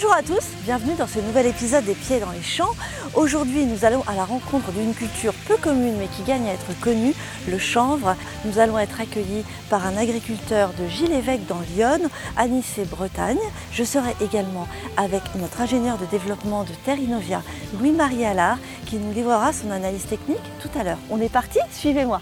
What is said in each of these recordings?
Bonjour à tous, bienvenue dans ce nouvel épisode des Pieds dans les champs. Aujourd'hui, nous allons à la rencontre d'une culture peu commune mais qui gagne à être connue, le chanvre. Nous allons être accueillis par un agriculteur de Gilles-Évêque dans Lyon, à Nice et Bretagne. Je serai également avec notre ingénieur de développement de Terrinovia, Louis-Marie Allard, qui nous livrera son analyse technique tout à l'heure. On est parti Suivez-moi.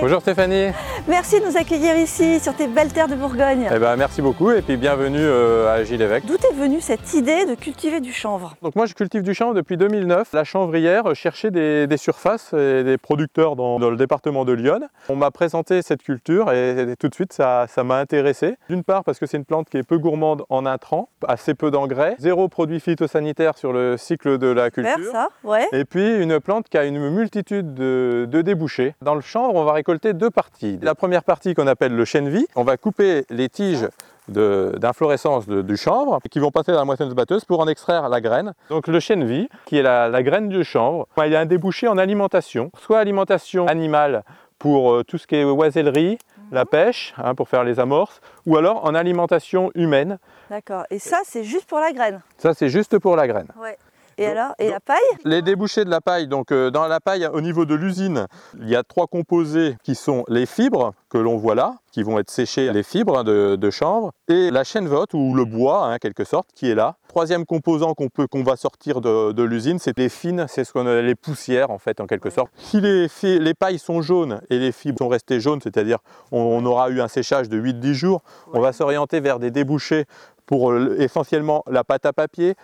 Bonjour Stéphanie. Merci de nous accueillir ici sur tes belles terres de Bourgogne. Eh ben, merci beaucoup et puis bienvenue euh, à Gilles-Évêque. D'où est venue cette idée de cultiver du chanvre? Donc moi je cultive du chanvre depuis 2009. La chanvrière cherchait des, des surfaces et des producteurs dans, dans, le département de Lyon. On m'a présenté cette culture et, et tout de suite ça m'a intéressé. D'une part parce que c'est une plante qui est peu gourmande en intrants, assez peu d'engrais, zéro produit phytosanitaire sur le cycle de la culture. Faire ça, ouais. Et puis une plante qui a une multitude de, de débouchés. Dans le chanvre on va récolter deux parties. La première partie qu'on appelle le chêne-vie, on va couper les tiges d'inflorescence du chanvre qui vont passer dans la moissonneuse batteuse pour en extraire la graine. Donc le chêne-vie, qui est la, la, graine du chanvre, il y a un débouché en alimentation, soit alimentation animale pour euh, tout ce qui est oisellerie, mmh. la pêche, hein, pour faire les amorces, ou alors en alimentation humaine. D'accord, et ça c'est juste pour la graine Ça c'est juste pour la graine. Ouais. Et donc, alors, et la paille Les débouchés de la paille, donc euh, dans la paille, au niveau de l'usine, il y a trois composés qui sont les fibres que l'on voit là, qui vont être séchées, les fibres hein, de, de, chanvre, et la chènevotte ou le bois, en hein, quelque sorte, qui est là. Troisième composant qu'on peut, qu'on va sortir de, de l'usine, c'est les fines, c'est ce qu'on a les poussières en fait, en quelque sorte. Si les, les pailles sont jaunes et les fibres sont restées jaunes, c'est-à-dire on, on, aura eu un séchage de 8-10 jours, on va s'orienter vers des débouchés pour euh, essentiellement la pâte à papier,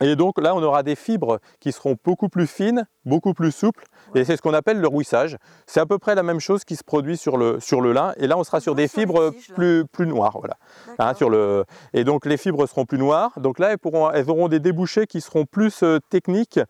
et donc là, on aura des fibres qui seront beaucoup plus fines, beaucoup plus souples, et c'est ce qu'on appelle le rouissage. C'est à peu près la même chose qui se produit sur le, sur le lin, et là, on sera sur des fibres plus, plus noires. Voilà. Hein, sur le... Et donc, les fibres seront plus noires. Donc là, elles, pourront, elles auront des débouchés qui seront plus euh, techniques.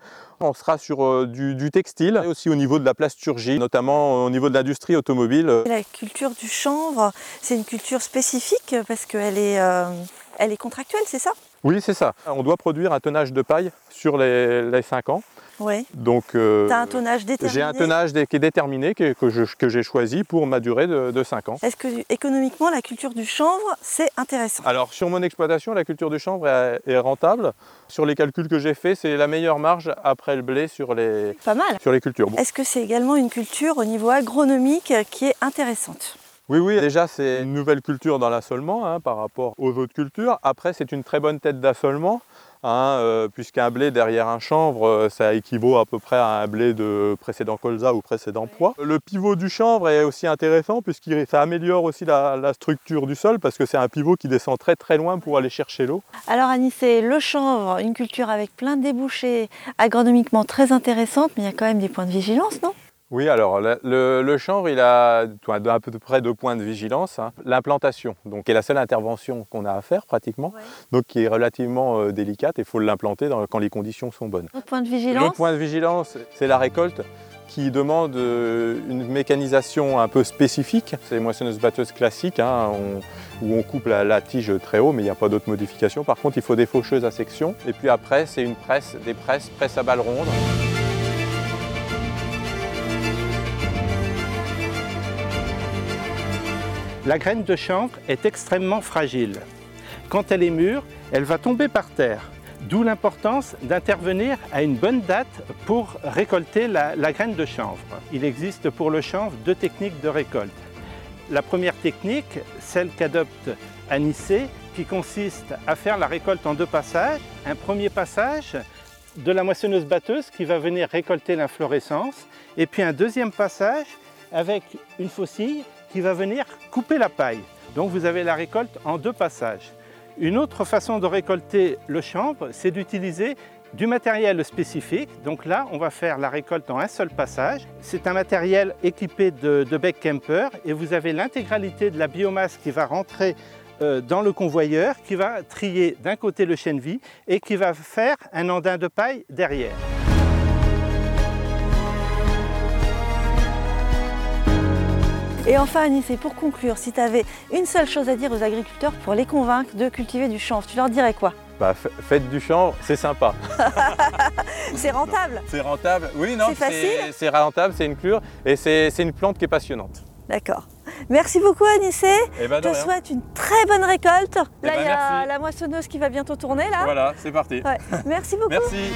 On sera sur euh, du, du, textile, et aussi au niveau de la plasturgie, notamment au niveau de l'industrie automobile. La culture du chanvre, c'est une culture spécifique parce qu'elle est, euh, elle est contractuelle, c'est ça? Oui, c'est ça. On doit produire un tonnage de paille sur les, les 5 ans. Oui. Donc, euh, tu as un tonnage déterminé J'ai un tonnage qui est déterminé, que, que j'ai choisi pour ma durée de, de 5 ans. Est-ce que économiquement, la culture du chanvre, c'est intéressant? Alors, sur mon exploitation, la culture du chanvre est, est rentable. Sur les calculs que j'ai faits, c'est la meilleure marge après le blé sur les, Pas mal. Sur les cultures. Bon. Est-ce que c'est également une culture au niveau agronomique qui est intéressante? Oui, oui, déjà c'est une nouvelle culture dans l'assolement hein, par rapport aux autres cultures. Après, c'est une très bonne tête d'assolement, hein, euh, puisqu'un blé derrière un chanvre, euh, ça équivaut à peu près à un blé de précédent colza ou précédent poids. Le pivot du chanvre est aussi intéressant, puisque ça améliore aussi la, la structure du sol, parce que c'est un pivot qui descend très très loin pour aller chercher l'eau. Alors Anissé, le chanvre, une culture avec plein de débouchés, agronomiquement très intéressante, mais il y a quand même des points de vigilance, non? Oui, alors le, chanvre, il a à peu près deux points de vigilance. Hein. L'implantation, donc qui est la seule intervention qu'on a à faire pratiquement, ouais. donc qui est relativement euh, délicate. Il faut l'implanter quand les conditions sont bonnes. Le point de vigilance. Point de vigilance, c'est la récolte qui demande euh, une mécanisation un peu spécifique. C'est les moissonneuses batteuses classiques hein, on, où on coupe la, la, tige très haut, mais il n'y a pas d'autre modification. Par contre, il faut des faucheuses à section. Et puis après, c'est une presse, des presses, presse à balles rondes. La graine de chanvre est extrêmement fragile. Quand elle est mûre, elle va tomber par terre. D'où l'importance d'intervenir à une bonne date pour récolter la, graine de chanvre. Il existe pour le chanvre deux techniques de récolte. La première technique, celle qu'adopte Anissé, qui consiste à faire la récolte en deux passages. Un premier passage de la moissonneuse batteuse qui va venir récolter l'inflorescence et puis un deuxième passage avec une faucille qui va venir couper la paille. Donc vous avez la récolte en deux passages. Une autre façon de récolter le chanvre, c'est d'utiliser du matériel spécifique. Donc là, on va faire la récolte en un seul passage. C'est un matériel équipé de, de bec Kemper et vous avez l'intégralité de la biomasse qui va rentrer euh, dans le convoyeur, qui va trier d'un côté le chêne-vie et qui va faire un andin de paille derrière. Et enfin, Anis, et pour conclure, si tu avais une seule chose à dire aux agriculteurs pour les convaincre de cultiver du chanvre, tu leur dirais quoi? Bah, faites du chanvre, c'est sympa. c'est rentable. C'est rentable, oui, non, c'est facile. C'est rentable, c'est une cure et c'est une plante qui est passionnante. D'accord. Merci beaucoup Anissé. Eh ben, Je te souhaite une très bonne récolte. Là, eh ben, il y a la moissonneuse qui va bientôt tourner. Là. Voilà, c'est parti. Merci beaucoup. Merci.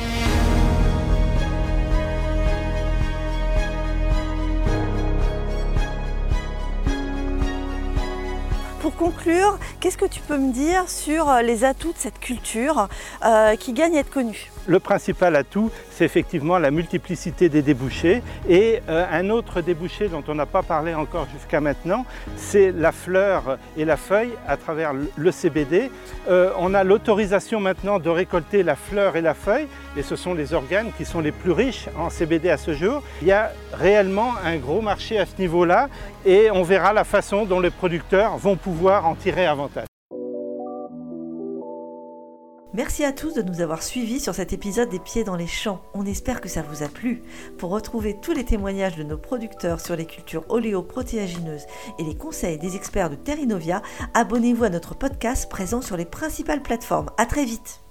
Conclure, qu'est-ce que tu peux me dire sur euh, les atouts de cette culture euh, qui gagne à être connue? Le principal atout, c'est effectivement la multiplicité des débouchés. Et euh, un autre débouché dont on n'a pas parlé encore jusqu'à maintenant, c'est la fleur et la feuille à travers le CBD. On a l'autorisation maintenant de récolter la fleur et la feuille, et ce sont les organes qui sont les plus riches en CBD à ce jour. Il y a réellement un gros marché à ce niveau-là, et on verra la façon dont les producteurs vont en tirer avantage. Merci à tous de nous avoir suivis sur cet épisode des Pieds dans les champs. On espère que ça vous a plu. Pour retrouver tous les témoignages de nos producteurs sur les cultures oléoprotéagineuses et les conseils des experts de Terrinovia, abonnez-vous à notre podcast présent sur les principales plateformes. À très vite.